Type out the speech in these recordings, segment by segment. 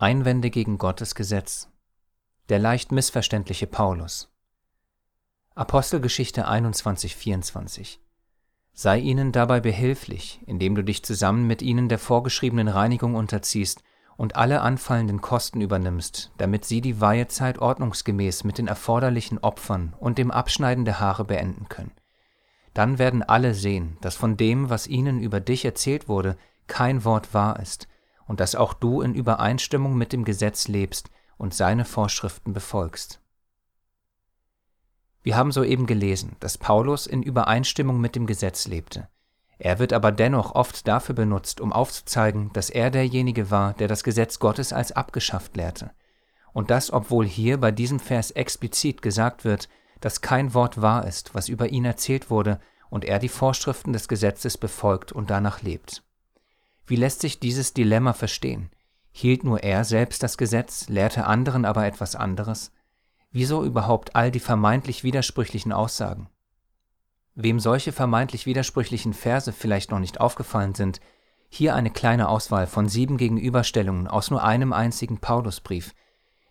Einwände gegen Gottes Gesetz. Der leicht missverständliche Paulus. Apostelgeschichte 21, 24. Sei ihnen dabei behilflich, indem du dich zusammen mit ihnen der vorgeschriebenen Reinigung unterziehst und alle anfallenden Kosten übernimmst, damit sie die Weihezeit ordnungsgemäß mit den erforderlichen Opfern und dem Abschneiden der Haare beenden können. Dann werden alle sehen, dass von dem, was ihnen über dich erzählt wurde, kein Wort wahr ist, und dass auch du in Übereinstimmung mit dem Gesetz lebst und seine Vorschriften befolgst. Wir haben soeben gelesen, dass Paulus in Übereinstimmung mit dem Gesetz lebte. Er wird aber dennoch oft dafür benutzt, um aufzuzeigen, dass er derjenige war, der das Gesetz Gottes als abgeschafft lehrte. Und das, obwohl hier bei diesem Vers explizit gesagt wird, dass kein Wort wahr ist, was über ihn erzählt wurde, und er die Vorschriften des Gesetzes befolgt und danach lebt. Wie lässt sich dieses Dilemma verstehen? Hielt nur er selbst das Gesetz, lehrte anderen aber etwas anderes? Wieso überhaupt all die vermeintlich widersprüchlichen Aussagen? Wem solche vermeintlich widersprüchlichen Verse vielleicht noch nicht aufgefallen sind, hier eine kleine Auswahl von sieben Gegenüberstellungen aus nur einem einzigen Paulusbrief,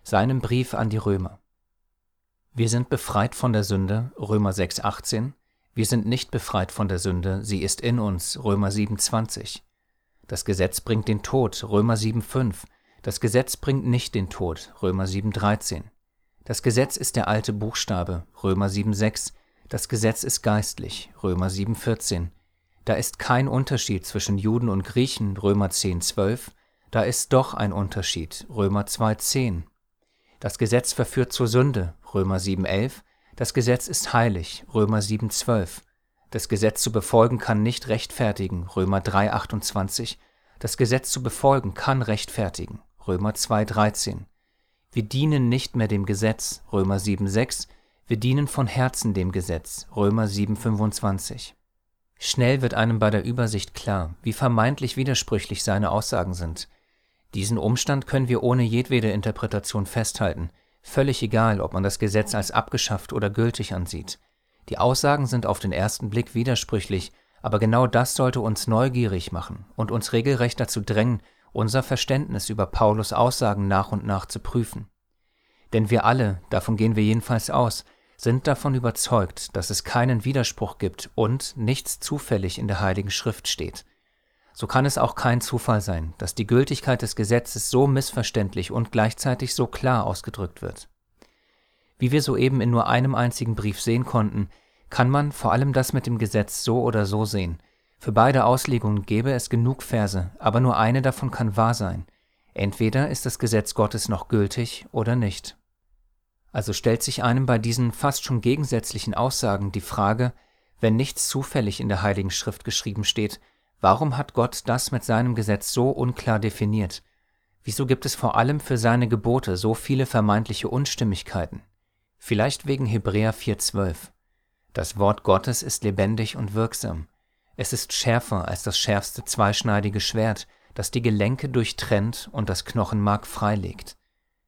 seinem Brief an die Römer. Wir sind befreit von der Sünde, Römer 6,18. Wir sind nicht befreit von der Sünde, sie ist in uns, Römer 7,20. Das Gesetz bringt den Tod, Römer 7,5. Das Gesetz bringt nicht den Tod, Römer 7,13. Das Gesetz ist der alte Buchstabe, Römer 7,6. Das Gesetz ist geistlich, Römer 7,14. Da ist kein Unterschied zwischen Juden und Griechen, Römer 10,12. Da ist doch ein Unterschied, Römer 2,10. Das Gesetz verführt zur Sünde, Römer 7,11. Das Gesetz ist heilig, Römer 7,12. Das Gesetz zu befolgen kann nicht rechtfertigen, Römer 3,28. Das Gesetz zu befolgen kann rechtfertigen, Römer 2,13. Wir dienen nicht mehr dem Gesetz, Römer 7,6. Wir dienen von Herzen dem Gesetz, Römer 7,25. Schnell wird einem bei der Übersicht klar, wie vermeintlich widersprüchlich seine Aussagen sind. Diesen Umstand können wir ohne jedwede Interpretation festhalten, völlig egal, ob man das Gesetz als abgeschafft oder gültig ansieht. Die Aussagen sind auf den ersten Blick widersprüchlich, aber genau das sollte uns neugierig machen und uns regelrecht dazu drängen, unser Verständnis über Paulus Aussagen nach und nach zu prüfen. Denn wir alle, davon gehen wir jedenfalls aus, sind davon überzeugt, dass es keinen Widerspruch gibt und nichts zufällig in der Heiligen Schrift steht. So kann es auch kein Zufall sein, dass die Gültigkeit des Gesetzes so missverständlich und gleichzeitig so klar ausgedrückt wird. Wie wir soeben in nur einem einzigen Brief sehen konnten, kann man vor allem das mit dem Gesetz so oder so sehen. Für beide Auslegungen gäbe es genug Verse, aber nur eine davon kann wahr sein. Entweder ist das Gesetz Gottes noch gültig oder nicht. Also stellt sich einem bei diesen fast schon gegensätzlichen Aussagen die Frage, wenn nichts zufällig in der Heiligen Schrift geschrieben steht, warum hat Gott das mit seinem Gesetz so unklar definiert? Wieso gibt es vor allem für seine Gebote so viele vermeintliche Unstimmigkeiten? Vielleicht wegen Hebräer 4,12. Das Wort Gottes ist lebendig und wirksam. Es ist schärfer als das schärfste zweischneidige Schwert, das die Gelenke durchtrennt und das Knochenmark freilegt.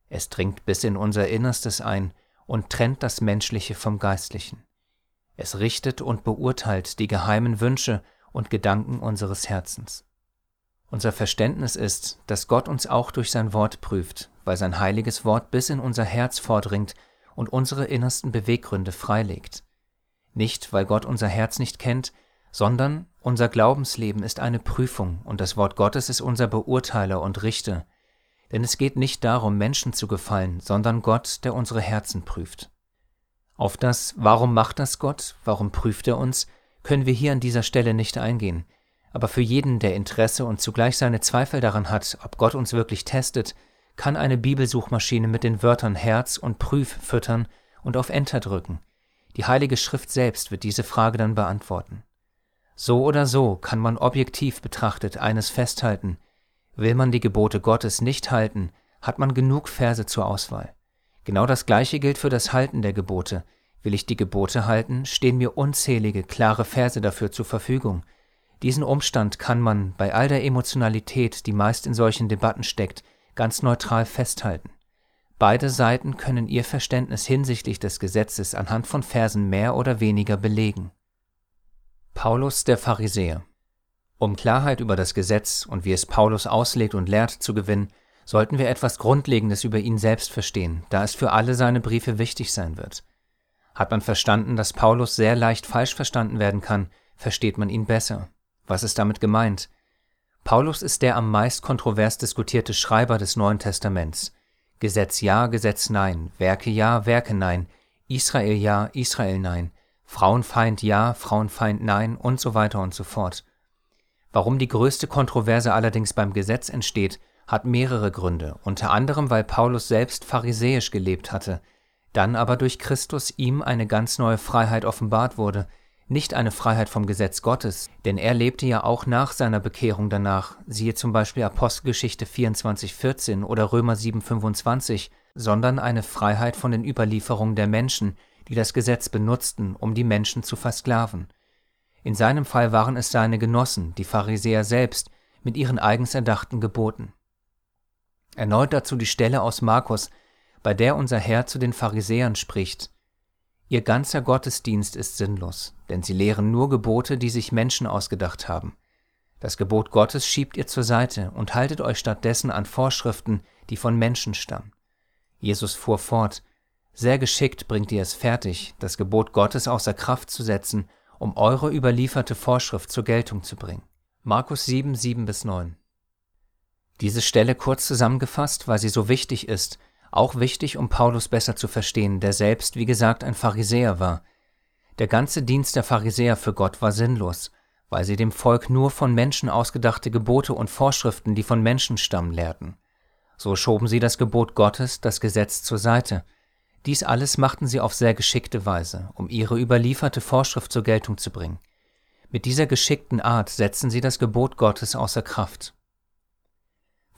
Es dringt bis in unser Innerstes ein und trennt das Menschliche vom Geistlichen. Es richtet und beurteilt die geheimen Wünsche und Gedanken unseres Herzens. Unser Verständnis ist, dass Gott uns auch durch sein Wort prüft, weil sein heiliges Wort bis in unser Herz vordringt und unsere innersten Beweggründe freilegt. Nicht, weil Gott unser Herz nicht kennt, sondern unser Glaubensleben ist eine Prüfung und das Wort Gottes ist unser Beurteiler und Richter. Denn es geht nicht darum, Menschen zu gefallen, sondern Gott, der unsere Herzen prüft. Auf das Warum macht das Gott, warum prüft er uns, können wir hier an dieser Stelle nicht eingehen. Aber für jeden, der Interesse und zugleich seine Zweifel daran hat, ob Gott uns wirklich testet, kann eine Bibelsuchmaschine mit den Wörtern Herz und Prüf füttern und auf Enter drücken. Die Heilige Schrift selbst wird diese Frage dann beantworten. So oder so kann man objektiv betrachtet eines festhalten. Will man die Gebote Gottes nicht halten, hat man genug Verse zur Auswahl. Genau das Gleiche gilt für das Halten der Gebote. Will ich die Gebote halten, stehen mir unzählige klare Verse dafür zur Verfügung. Diesen Umstand kann man bei all der Emotionalität, die meist in solchen Debatten steckt, ganz neutral festhalten. Beide Seiten können ihr Verständnis hinsichtlich des Gesetzes anhand von Versen mehr oder weniger belegen. Paulus der Pharisäer Um Klarheit über das Gesetz und wie es Paulus auslegt und lehrt zu gewinnen, sollten wir etwas Grundlegendes über ihn selbst verstehen, da es für alle seine Briefe wichtig sein wird. Hat man verstanden, dass Paulus sehr leicht falsch verstanden werden kann, versteht man ihn besser. Was ist damit gemeint? Paulus ist der am meist kontrovers diskutierte Schreiber des Neuen Testaments. Gesetz ja, Gesetz nein, Werke ja, Werke nein, Israel ja, Israel nein, Frauenfeind ja, Frauenfeind nein und so weiter und so fort. Warum die größte Kontroverse allerdings beim Gesetz entsteht, hat mehrere Gründe, unter anderem weil Paulus selbst pharisäisch gelebt hatte, dann aber durch Christus ihm eine ganz neue Freiheit offenbart wurde, nicht eine Freiheit vom Gesetz Gottes, denn er lebte ja auch nach seiner Bekehrung danach, siehe zum Beispiel Apostelgeschichte 24,14 oder Römer 7,25, sondern eine Freiheit von den Überlieferungen der Menschen, die das Gesetz benutzten, um die Menschen zu versklaven. In seinem Fall waren es seine Genossen, die Pharisäer selbst, mit ihren eigens erdachten Geboten. Erneut dazu die Stelle aus Markus, bei der unser Herr zu den Pharisäern spricht, Ihr ganzer Gottesdienst ist sinnlos, denn sie lehren nur Gebote, die sich Menschen ausgedacht haben. Das Gebot Gottes schiebt ihr zur Seite und haltet euch stattdessen an Vorschriften, die von Menschen stammen. Jesus fuhr fort, sehr geschickt bringt ihr es fertig, das Gebot Gottes außer Kraft zu setzen, um eure überlieferte Vorschrift zur Geltung zu bringen. Markus 7, 7 bis 9. Diese Stelle kurz zusammengefasst, weil sie so wichtig ist, auch wichtig, um Paulus besser zu verstehen, der selbst, wie gesagt, ein Pharisäer war. Der ganze Dienst der Pharisäer für Gott war sinnlos, weil sie dem Volk nur von Menschen ausgedachte Gebote und Vorschriften, die von Menschen stammen, lehrten. So schoben sie das Gebot Gottes, das Gesetz zur Seite. Dies alles machten sie auf sehr geschickte Weise, um ihre überlieferte Vorschrift zur Geltung zu bringen. Mit dieser geschickten Art setzen sie das Gebot Gottes außer Kraft.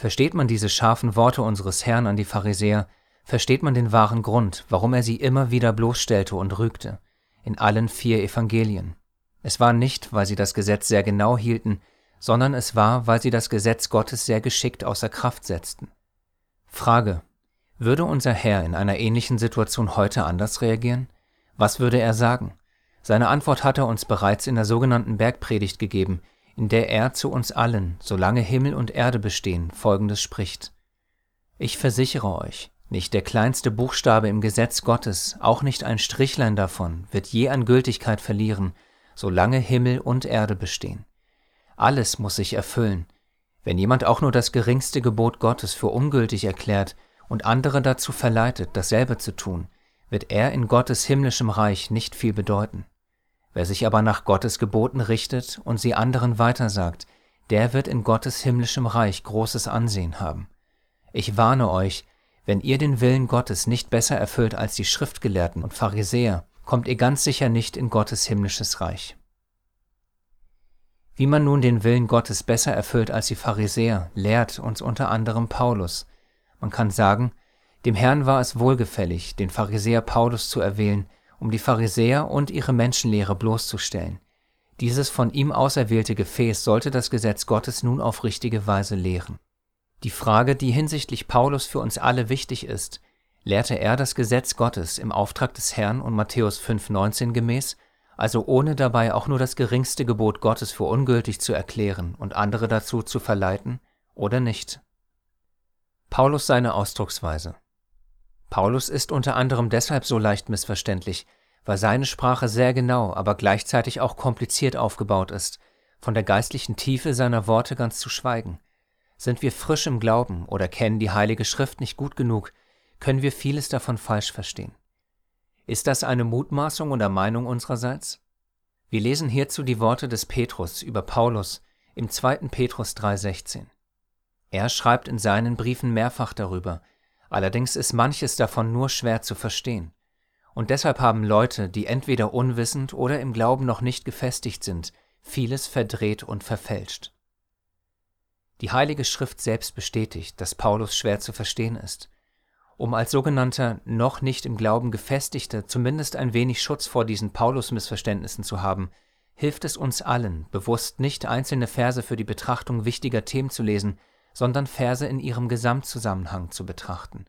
Versteht man diese scharfen Worte unseres Herrn an die Pharisäer, versteht man den wahren Grund, warum er sie immer wieder bloßstellte und rügte, in allen vier Evangelien. Es war nicht, weil sie das Gesetz sehr genau hielten, sondern es war, weil sie das Gesetz Gottes sehr geschickt außer Kraft setzten. Frage. Würde unser Herr in einer ähnlichen Situation heute anders reagieren? Was würde er sagen? Seine Antwort hat er uns bereits in der sogenannten Bergpredigt gegeben, in der er zu uns allen, solange Himmel und Erde bestehen, Folgendes spricht. Ich versichere euch, nicht der kleinste Buchstabe im Gesetz Gottes, auch nicht ein Strichlein davon, wird je an Gültigkeit verlieren, solange Himmel und Erde bestehen. Alles muss sich erfüllen. Wenn jemand auch nur das geringste Gebot Gottes für ungültig erklärt und andere dazu verleitet, dasselbe zu tun, wird er in Gottes himmlischem Reich nicht viel bedeuten. Wer sich aber nach Gottes Geboten richtet und sie anderen weitersagt, der wird in Gottes himmlischem Reich großes Ansehen haben. Ich warne euch, wenn ihr den Willen Gottes nicht besser erfüllt als die Schriftgelehrten und Pharisäer, kommt ihr ganz sicher nicht in Gottes himmlisches Reich. Wie man nun den Willen Gottes besser erfüllt als die Pharisäer, lehrt uns unter anderem Paulus. Man kann sagen, dem Herrn war es wohlgefällig, den Pharisäer Paulus zu erwählen, um die Pharisäer und ihre Menschenlehre bloßzustellen. Dieses von ihm auserwählte Gefäß sollte das Gesetz Gottes nun auf richtige Weise lehren. Die Frage, die hinsichtlich Paulus für uns alle wichtig ist, lehrte er das Gesetz Gottes im Auftrag des Herrn und Matthäus 5,19 gemäß, also ohne dabei auch nur das geringste Gebot Gottes für ungültig zu erklären und andere dazu zu verleiten, oder nicht? Paulus seine Ausdrucksweise. Paulus ist unter anderem deshalb so leicht missverständlich, weil seine Sprache sehr genau, aber gleichzeitig auch kompliziert aufgebaut ist, von der geistlichen Tiefe seiner Worte ganz zu schweigen. Sind wir frisch im Glauben oder kennen die Heilige Schrift nicht gut genug, können wir vieles davon falsch verstehen. Ist das eine Mutmaßung oder Meinung unsererseits? Wir lesen hierzu die Worte des Petrus über Paulus im 2. Petrus 3,16. Er schreibt in seinen Briefen mehrfach darüber, Allerdings ist manches davon nur schwer zu verstehen. Und deshalb haben Leute, die entweder unwissend oder im Glauben noch nicht gefestigt sind, vieles verdreht und verfälscht. Die Heilige Schrift selbst bestätigt, dass Paulus schwer zu verstehen ist. Um als sogenannter noch nicht im Glauben gefestigter zumindest ein wenig Schutz vor diesen Paulus-Missverständnissen zu haben, hilft es uns allen, bewusst nicht einzelne Verse für die Betrachtung wichtiger Themen zu lesen, sondern Verse in ihrem Gesamtzusammenhang zu betrachten.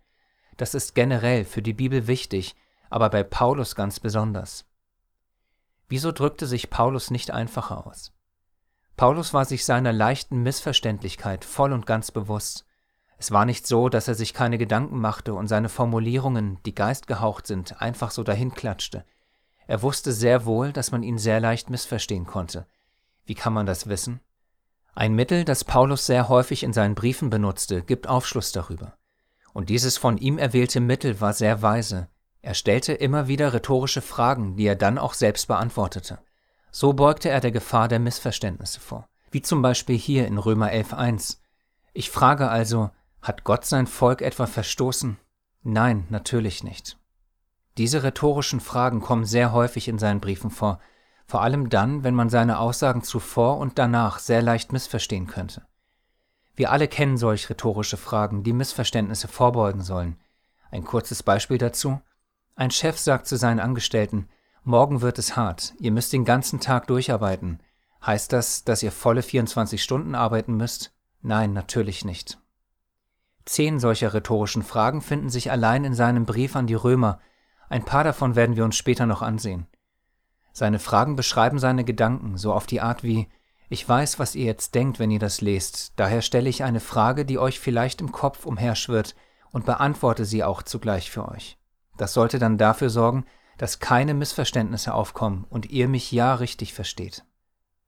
Das ist generell für die Bibel wichtig, aber bei Paulus ganz besonders. Wieso drückte sich Paulus nicht einfacher aus? Paulus war sich seiner leichten Missverständlichkeit voll und ganz bewusst. Es war nicht so, dass er sich keine Gedanken machte und seine Formulierungen, die geistgehaucht sind, einfach so dahinklatschte. Er wusste sehr wohl, dass man ihn sehr leicht missverstehen konnte. Wie kann man das wissen? Ein Mittel, das Paulus sehr häufig in seinen Briefen benutzte, gibt Aufschluss darüber. Und dieses von ihm erwählte Mittel war sehr weise. Er stellte immer wieder rhetorische Fragen, die er dann auch selbst beantwortete. So beugte er der Gefahr der Missverständnisse vor. Wie zum Beispiel hier in Römer 11.1. Ich frage also, hat Gott sein Volk etwa verstoßen? Nein, natürlich nicht. Diese rhetorischen Fragen kommen sehr häufig in seinen Briefen vor, vor allem dann, wenn man seine Aussagen zuvor und danach sehr leicht missverstehen könnte. Wir alle kennen solch rhetorische Fragen, die Missverständnisse vorbeugen sollen. Ein kurzes Beispiel dazu. Ein Chef sagt zu seinen Angestellten, morgen wird es hart, ihr müsst den ganzen Tag durcharbeiten. Heißt das, dass ihr volle 24 Stunden arbeiten müsst? Nein, natürlich nicht. Zehn solcher rhetorischen Fragen finden sich allein in seinem Brief an die Römer, ein paar davon werden wir uns später noch ansehen. Seine Fragen beschreiben seine Gedanken, so auf die Art wie Ich weiß, was ihr jetzt denkt, wenn ihr das lest, daher stelle ich eine Frage, die euch vielleicht im Kopf umherschwirrt, und beantworte sie auch zugleich für euch. Das sollte dann dafür sorgen, dass keine Missverständnisse aufkommen und ihr mich ja richtig versteht.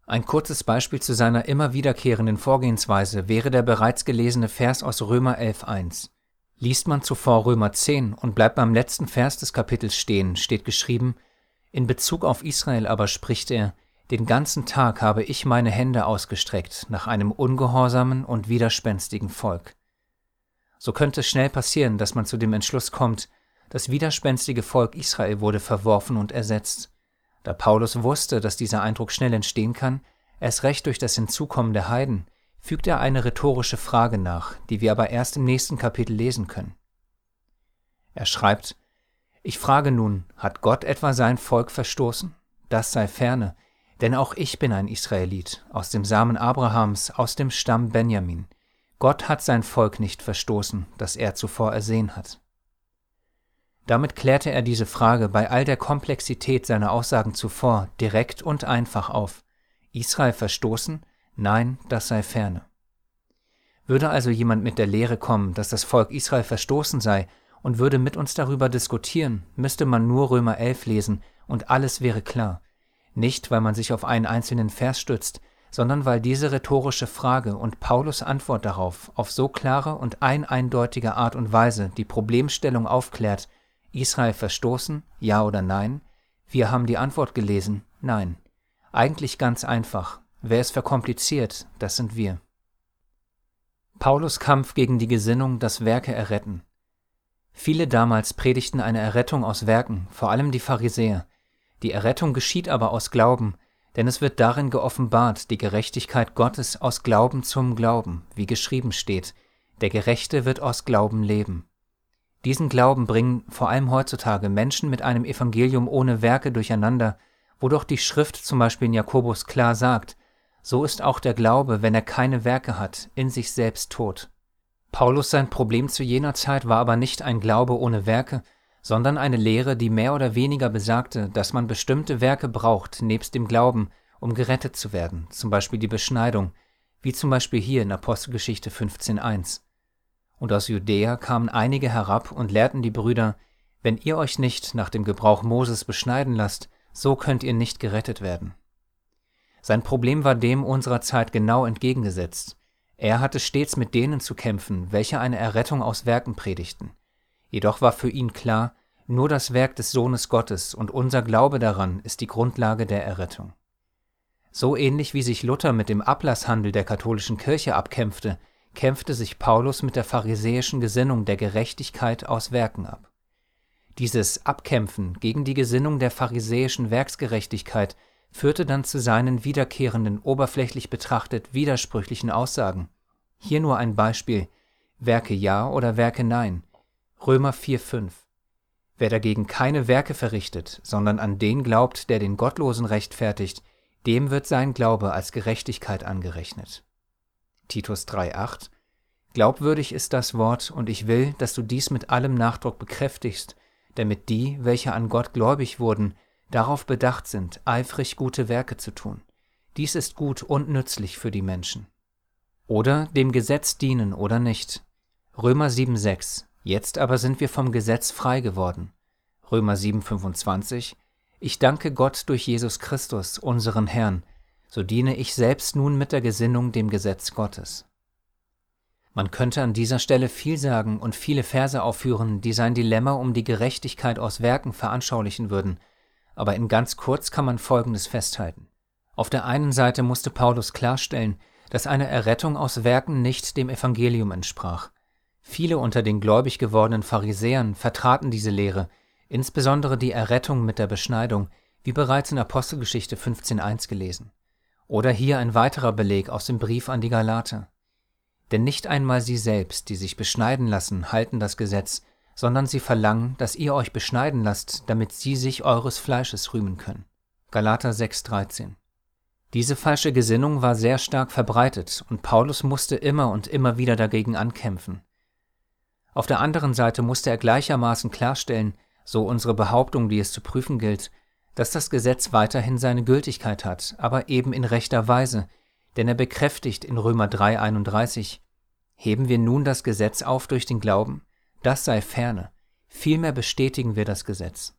Ein kurzes Beispiel zu seiner immer wiederkehrenden Vorgehensweise wäre der bereits gelesene Vers aus Römer 11.1. Liest man zuvor Römer 10 und bleibt beim letzten Vers des Kapitels stehen, steht geschrieben, in Bezug auf Israel aber spricht er, den ganzen Tag habe ich meine Hände ausgestreckt nach einem ungehorsamen und widerspenstigen Volk. So könnte es schnell passieren, dass man zu dem Entschluss kommt, das widerspenstige Volk Israel wurde verworfen und ersetzt. Da Paulus wusste, dass dieser Eindruck schnell entstehen kann, erst recht durch das Hinzukommen der Heiden, fügt er eine rhetorische Frage nach, die wir aber erst im nächsten Kapitel lesen können. Er schreibt, Ich frage nun, hat Gott etwa sein Volk verstoßen? Das sei ferne, denn auch ich bin ein Israelit, aus dem Samen Abrahams, aus dem Stamm Benjamin. Gott hat sein Volk nicht verstoßen, das er zuvor ersehen hat. Damit klärte er diese Frage bei all der Komplexität seiner Aussagen zuvor direkt und einfach auf. Israel verstoßen? Nein, das sei ferne. Würde also jemand mit der Lehre kommen, dass das Volk Israel verstoßen sei, und würde mit uns darüber diskutieren, müsste man nur Römer 11 lesen und alles wäre klar. Nicht, weil man sich auf einen einzelnen Vers stützt, sondern weil diese rhetorische Frage und Paulus Antwort darauf auf so klare und eineindeutige Art und Weise die Problemstellung aufklärt, Israel verstoßen, ja oder nein? Wir haben die Antwort gelesen, nein. Eigentlich ganz einfach, Wer es verkompliziert, das sind wir. Paulus Kampf gegen die Gesinnung, dass Werke erretten. Viele damals predigten eine Errettung aus Werken, vor allem die Pharisäer. Die Errettung geschieht aber aus Glauben, denn es wird darin geoffenbart, die Gerechtigkeit Gottes aus Glauben zum Glauben, wie geschrieben steht, der Gerechte wird aus Glauben leben. Diesen Glauben bringen vor allem heutzutage Menschen mit einem Evangelium ohne Werke durcheinander, wo doch die Schrift zum Beispiel in Jakobus klar sagt, so ist auch der Glaube, wenn er keine Werke hat, in sich selbst tot. Paulus sein Problem zu jener Zeit war aber nicht ein Glaube ohne Werke, sondern eine Lehre, die mehr oder weniger besagte, dass man bestimmte Werke braucht, nebst dem Glauben, um gerettet zu werden, zum Beispiel die Beschneidung, wie zum Beispiel hier in Apostelgeschichte 15.1. Und aus Judäa kamen einige herab und lehrten die Brüder, wenn ihr euch nicht nach dem Gebrauch Moses beschneiden lasst, so könnt ihr nicht gerettet werden. Sein Problem war dem unserer Zeit genau entgegengesetzt. Er hatte stets mit denen zu kämpfen, welche eine Errettung aus Werken predigten. Jedoch war für ihn klar, nur das Werk des Sohnes Gottes und unser Glaube daran ist die Grundlage der Errettung. So ähnlich wie sich Luther mit dem Ablasshandel der katholischen Kirche abkämpfte, kämpfte sich Paulus mit der pharisäischen Gesinnung der Gerechtigkeit aus Werken ab. Dieses Abkämpfen gegen die Gesinnung der pharisäischen Werksgerechtigkeit führte dann zu seinen wiederkehrenden, oberflächlich betrachtet widersprüchlichen Aussagen. Hier nur ein Beispiel: Werke ja oder Werke nein. Römer 4,5. Wer dagegen keine Werke verrichtet, sondern an den glaubt, der den Gottlosen rechtfertigt, dem wird sein Glaube als Gerechtigkeit angerechnet. Titus 3,8 Glaubwürdig ist das Wort, und ich will, dass du dies mit allem Nachdruck bekräftigst, damit die, welche an Gott gläubig wurden, darauf bedacht sind, eifrig gute Werke zu tun. Dies ist gut und nützlich für die Menschen. Oder dem Gesetz dienen oder nicht. Römer 7,6 Jetzt aber sind wir vom Gesetz frei geworden. Römer 7,25 Ich danke Gott durch Jesus Christus, unseren Herrn, so diene ich selbst nun mit der Gesinnung dem Gesetz Gottes. Man könnte an dieser Stelle viel sagen und viele Verse aufführen, die sein Dilemma um die Gerechtigkeit aus Werken veranschaulichen würden, aber in ganz kurz kann man Folgendes festhalten. Auf der einen Seite musste Paulus klarstellen, dass eine Errettung aus Werken nicht dem Evangelium entsprach. Viele unter den gläubig gewordenen Pharisäern vertraten diese Lehre, insbesondere die Errettung mit der Beschneidung, wie bereits in Apostelgeschichte 15.1 gelesen. Oder hier ein weiterer Beleg aus dem Brief an die Galater. Denn nicht einmal sie selbst, die sich beschneiden lassen, halten das Gesetz, sondern sie verlangen, dass ihr euch beschneiden lasst, damit sie sich eures Fleisches rühmen können. Galater 6,13 Diese falsche Gesinnung war sehr stark verbreitet und Paulus musste immer und immer wieder dagegen ankämpfen. Auf der anderen Seite musste er gleichermaßen klarstellen, so unsere Behauptung, die es zu prüfen gilt, dass das Gesetz weiterhin seine Gültigkeit hat, aber eben in rechter Weise, denn er bekräftigt in Römer 3,31, heben wir nun das Gesetz auf durch den Glauben? Das sei ferne, vielmehr bestätigen wir das Gesetz.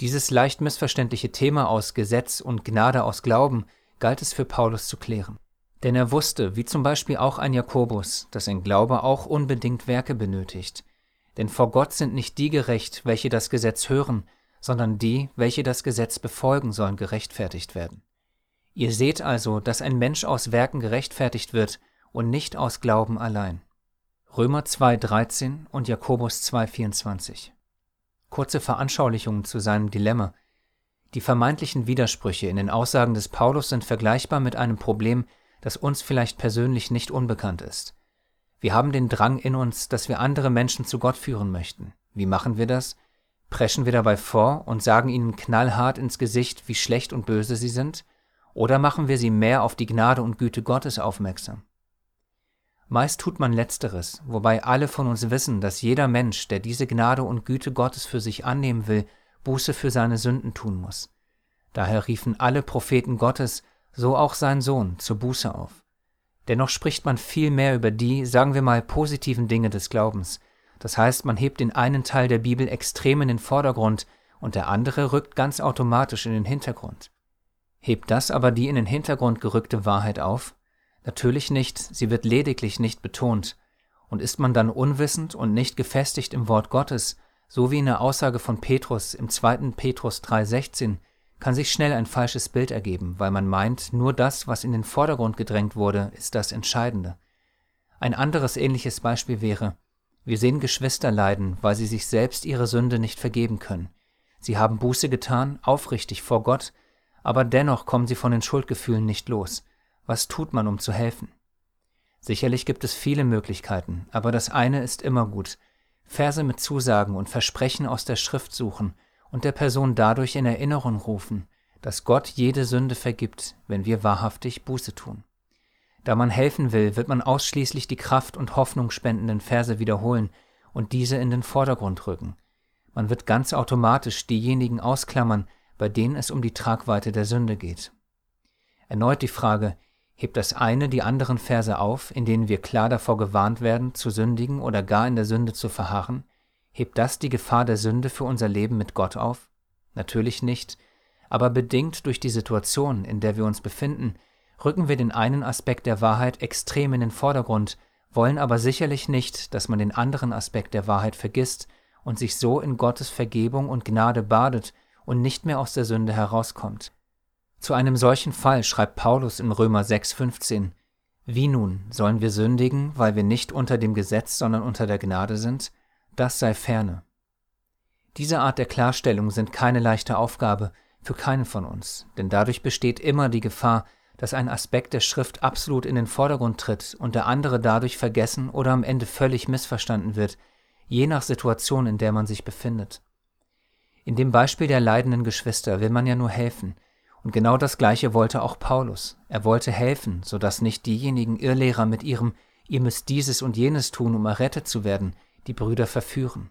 Dieses leicht missverständliche Thema aus Gesetz und Gnade aus Glauben galt es für Paulus zu klären. Denn er wusste, wie zum Beispiel auch ein Jakobus, dass ein Glaube auch unbedingt Werke benötigt. Denn vor Gott sind nicht die gerecht, welche das Gesetz hören, sondern die, welche das Gesetz befolgen, sollen gerechtfertigt werden. Ihr seht also, dass ein Mensch aus Werken gerechtfertigt wird und nicht aus Glauben allein. Römer 2,13 und Jakobus 2,24. Kurze Veranschaulichungen zu seinem Dilemma. Die vermeintlichen Widersprüche in den Aussagen des Paulus sind vergleichbar mit einem Problem, das uns vielleicht persönlich nicht unbekannt ist. Wir haben den Drang in uns, dass wir andere Menschen zu Gott führen möchten. Wie machen wir das? Preschen wir dabei vor und sagen ihnen knallhart ins Gesicht, wie schlecht und böse sie sind? Oder machen wir sie mehr auf die Gnade und Güte Gottes aufmerksam? Meist tut man letzteres, wobei alle von uns wissen, dass jeder Mensch, der diese Gnade und Güte Gottes für sich annehmen will, Buße für seine Sünden tun muss. Daher riefen alle Propheten Gottes, so auch sein Sohn, zur Buße auf. Dennoch spricht man viel mehr über die, sagen wir mal, positiven Dinge des Glaubens. Das heißt, man hebt den einen Teil der Bibel extrem in den Vordergrund und der andere rückt ganz automatisch in den Hintergrund. Hebt das aber die in den Hintergrund gerückte Wahrheit auf? Natürlich nicht, sie wird lediglich nicht betont. Und ist man dann unwissend und nicht gefestigt im Wort Gottes, so wie in der Aussage von Petrus im 2. Petrus 3,16, kann sich schnell ein falsches Bild ergeben, weil man meint, nur das, was in den Vordergrund gedrängt wurde, ist das Entscheidende. Ein anderes ähnliches Beispiel wäre, wir sehen Geschwister leiden, weil sie sich selbst ihre Sünde nicht vergeben können. Sie haben Buße getan, aufrichtig vor Gott, aber dennoch kommen sie von den Schuldgefühlen nicht los. Was tut man, um zu helfen? Sicherlich gibt es viele Möglichkeiten, aber das eine ist immer gut. Verse mit Zusagen und Versprechen aus der Schrift suchen und der Person dadurch in Erinnerung rufen, dass Gott jede Sünde vergibt, wenn wir wahrhaftig Buße tun. Da man helfen will, wird man ausschließlich die Kraft und Hoffnung spendenden Verse wiederholen und diese in den Vordergrund rücken. Man wird ganz automatisch diejenigen ausklammern, bei denen es um die Tragweite der Sünde geht. Erneut die Frage, hebt das eine die anderen Verse auf, in denen wir klar davor gewarnt werden, zu sündigen oder gar in der Sünde zu verharren? Hebt das die Gefahr der Sünde für unser Leben mit Gott auf? Natürlich nicht, aber bedingt durch die Situation, in der wir uns befinden, rücken wir den einen Aspekt der Wahrheit extrem in den Vordergrund, wollen aber sicherlich nicht, dass man den anderen Aspekt der Wahrheit vergisst und sich so in Gottes Vergebung und Gnade badet und nicht mehr aus der Sünde herauskommt. Zu einem solchen Fall schreibt Paulus in Römer 6,15: Wie nun, sollen wir sündigen, weil wir nicht unter dem Gesetz, sondern unter der Gnade sind? Das sei ferne. Diese Art der Klarstellung sind keine leichte Aufgabe für keinen von uns, denn dadurch besteht immer die Gefahr, dass ein Aspekt der Schrift absolut in den Vordergrund tritt und der andere dadurch vergessen oder am Ende völlig missverstanden wird, je nach Situation, in der man sich befindet. In dem Beispiel der leidenden Geschwister will man ja nur helfen, und genau das Gleiche wollte auch Paulus. Er wollte helfen, so dass nicht diejenigen Irrlehrer mit ihrem Ihr müsst dieses und jenes tun, um errettet zu werden, die Brüder verführen.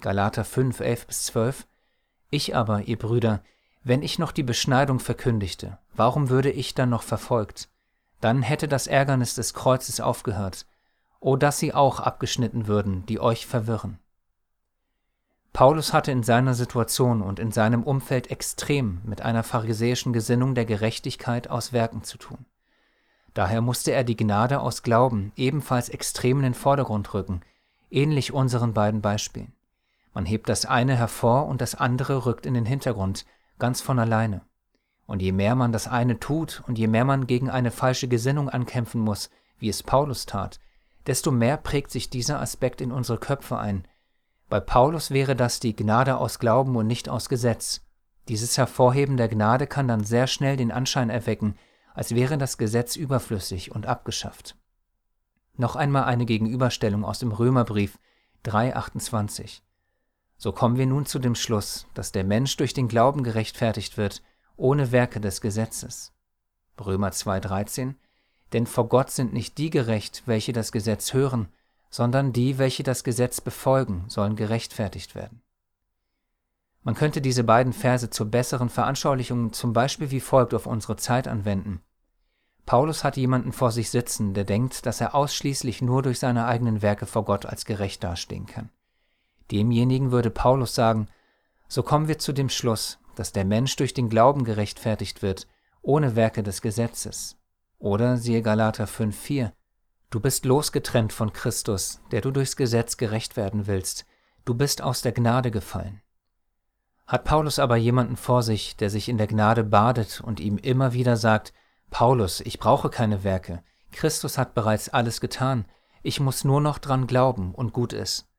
Galater 5, 11 bis 12 Ich aber, ihr Brüder, wenn ich noch die Beschneidung verkündigte, warum würde ich dann noch verfolgt? Dann hätte das Ärgernis des Kreuzes aufgehört. o dass sie auch abgeschnitten würden, die euch verwirren. Paulus hatte in seiner Situation und in seinem Umfeld extrem mit einer pharisäischen Gesinnung der Gerechtigkeit aus Werken zu tun. Daher musste er die Gnade aus Glauben ebenfalls extrem in den Vordergrund rücken, ähnlich unseren beiden Beispielen. Man hebt das eine hervor und das andere rückt in den Hintergrund, ganz von alleine. Und je mehr man das eine tut und je mehr man gegen eine falsche Gesinnung ankämpfen muss, wie es Paulus tat, desto mehr prägt sich dieser Aspekt in unsere Köpfe ein. Bei Paulus wäre das die Gnade aus Glauben und nicht aus Gesetz. Dieses Hervorheben der Gnade kann dann sehr schnell den Anschein erwecken, als wäre das Gesetz überflüssig und abgeschafft. Noch einmal eine Gegenüberstellung aus dem Römerbrief 3.28. So kommen wir nun zu dem Schluss, dass der Mensch durch den Glauben gerechtfertigt wird, ohne Werke des Gesetzes. Römer 2.13 Denn vor Gott sind nicht die gerecht, welche das Gesetz hören, sondern die, welche das Gesetz befolgen, sollen gerechtfertigt werden. Man könnte diese beiden Verse zur besseren Veranschaulichung zum Beispiel wie folgt auf unsere Zeit anwenden. Paulus hat jemanden vor sich sitzen, der denkt, dass er ausschließlich nur durch seine eigenen Werke vor Gott als gerecht dastehen kann. Demjenigen würde Paulus sagen, so kommen wir zu dem Schluss, dass der Mensch durch den Glauben gerechtfertigt wird, ohne Werke des Gesetzes. Oder siehe Galater 5,4, du bist losgetrennt von Christus, der du durchs Gesetz gerecht werden willst, du bist aus der Gnade gefallen. Hat Paulus aber jemanden vor sich, der sich in der Gnade badet und ihm immer wieder sagt, Paulus, ich brauche keine Werke, Christus hat bereits alles getan, ich muss nur noch dran glauben und gut ist.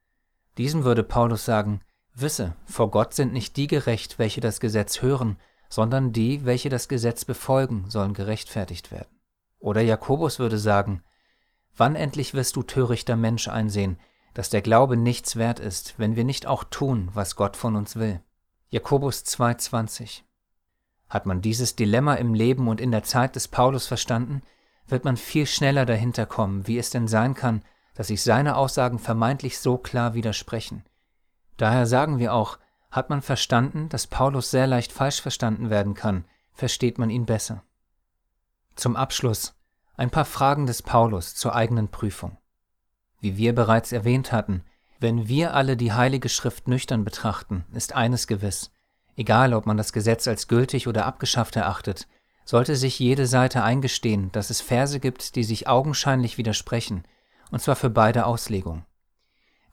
Diesem würde Paulus sagen, Wisse, vor Gott sind nicht die gerecht, welche das Gesetz hören, sondern die, welche das Gesetz befolgen, sollen gerechtfertigt werden. Oder Jakobus würde sagen, Wann endlich wirst du törichter Mensch einsehen, dass der Glaube nichts wert ist, wenn wir nicht auch tun, was Gott von uns will? Jakobus 2,20 Hat man dieses Dilemma im Leben und in der Zeit des Paulus verstanden, wird man viel schneller dahinter kommen, wie es denn sein kann, dass sich seine Aussagen vermeintlich so klar widersprechen. Daher sagen wir auch, hat man verstanden, dass Paulus sehr leicht falsch verstanden werden kann, versteht man ihn besser. Zum Abschluss ein paar Fragen des Paulus zur eigenen Prüfung. Wie wir bereits erwähnt hatten, wenn wir alle die Heilige Schrift nüchtern betrachten, ist eines gewiss, egal ob man das Gesetz als gültig oder abgeschafft erachtet, sollte sich jede Seite eingestehen, dass es Verse gibt, die sich augenscheinlich widersprechen, und zwar für beide Auslegungen.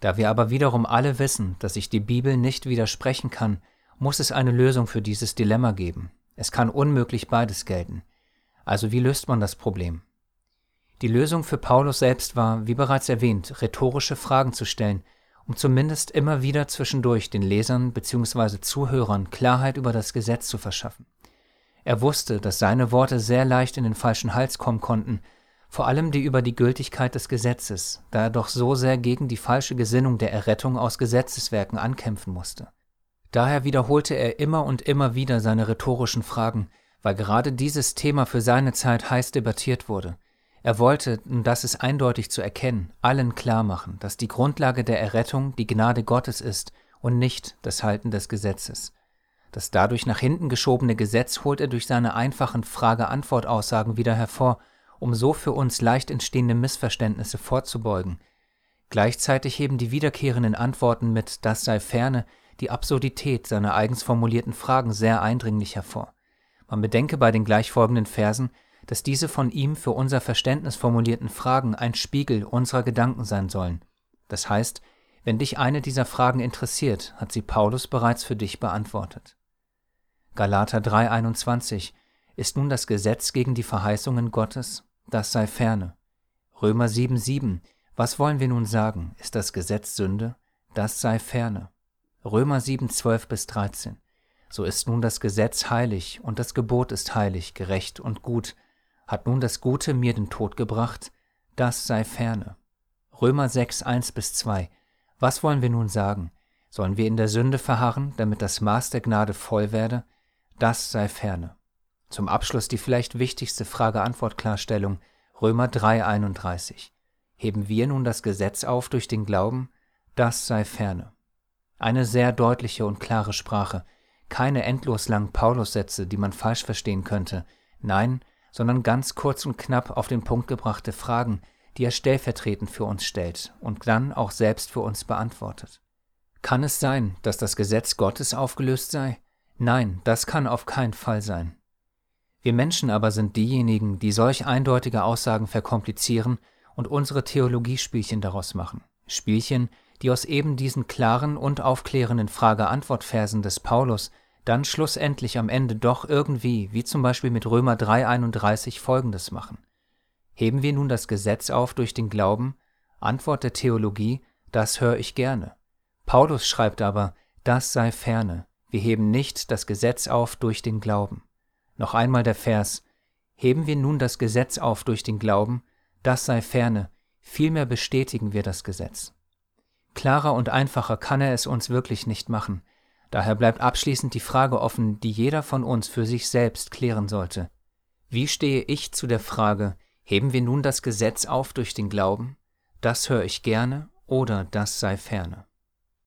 Da wir aber wiederum alle wissen, dass sich die Bibel nicht widersprechen kann, muss es eine Lösung für dieses Dilemma geben. Es kann unmöglich beides gelten. Also wie löst man das Problem? Die Lösung für Paulus selbst war, wie bereits erwähnt, rhetorische Fragen zu stellen, um zumindest immer wieder zwischendurch den Lesern bzw. Zuhörern Klarheit über das Gesetz zu verschaffen. Er wusste, dass seine Worte sehr leicht in den falschen Hals kommen konnten vor allem die über die Gültigkeit des Gesetzes, da er doch so sehr gegen die falsche Gesinnung der Errettung aus Gesetzeswerken ankämpfen musste. Daher wiederholte er immer und immer wieder seine rhetorischen Fragen, weil gerade dieses Thema für seine Zeit heiß debattiert wurde. Er wollte, um das ist eindeutig zu erkennen, allen klar machen, dass die Grundlage der Errettung die Gnade Gottes ist und nicht das Halten des Gesetzes. Das dadurch nach hinten geschobene Gesetz holt er durch seine einfachen Frage-Antwort-Aussagen wieder hervor um so für uns leicht entstehende Missverständnisse vorzubeugen. Gleichzeitig heben die wiederkehrenden Antworten mit Das sei ferne die Absurdität seiner eigens formulierten Fragen sehr eindringlich hervor. Man bedenke bei den gleichfolgenden Versen, dass diese von ihm für unser Verständnis formulierten Fragen ein Spiegel unserer Gedanken sein sollen. Das heißt, wenn dich eine dieser Fragen interessiert, hat sie Paulus bereits für dich beantwortet. Galater 3:21 Ist nun das Gesetz gegen die Verheißungen Gottes? Das sei ferne. Römer 7,7 Was wollen wir nun sagen? Ist das Gesetz Sünde? Das sei ferne. Römer 7,12 bis 13 So ist nun das Gesetz heilig und das Gebot ist heilig, gerecht und gut. Hat nun das Gute mir den Tod gebracht? Das sei ferne. Römer 6, 1 bis 2 Was wollen wir nun sagen? Sollen wir in der Sünde verharren, damit das Maß der Gnade voll werde? Das sei ferne. Zum Abschluss die vielleicht wichtigste Frage-Antwort-Klarstellung Römer 3,31. Heben wir nun das Gesetz auf durch den Glauben? Das sei ferne. Eine sehr deutliche und klare Sprache, keine endlos langen Paulussätze, die man falsch verstehen könnte, nein, sondern ganz kurz und knapp auf den Punkt gebrachte Fragen, die er stellvertretend für uns stellt und dann auch selbst für uns beantwortet. Kann es sein, dass das Gesetz Gottes aufgelöst sei? Nein, das kann auf keinen Fall sein. Wir Menschen aber sind diejenigen, die solch eindeutige Aussagen verkomplizieren und unsere Theologiespielchen daraus machen. Spielchen, die aus eben diesen klaren und aufklärenden Frage-Antwort-Versen des Paulus dann schlussendlich am Ende doch irgendwie, wie zum Beispiel mit Römer 3,31 folgendes machen. Heben wir nun das Gesetz auf durch den Glauben? Antwort der Theologie, das höre ich gerne. Paulus schreibt aber, das sei ferne, wir heben nicht das Gesetz auf durch den Glauben. Noch einmal der Vers, heben wir nun das Gesetz auf durch den Glauben, das sei ferne, vielmehr bestätigen wir das Gesetz. Klarer und einfacher kann er es uns wirklich nicht machen, daher bleibt abschließend die Frage offen, die jeder von uns für sich selbst klären sollte. Wie stehe ich zu der Frage, Heben wir nun das Gesetz auf durch den Glauben? Das höre ich gerne oder das sei ferne.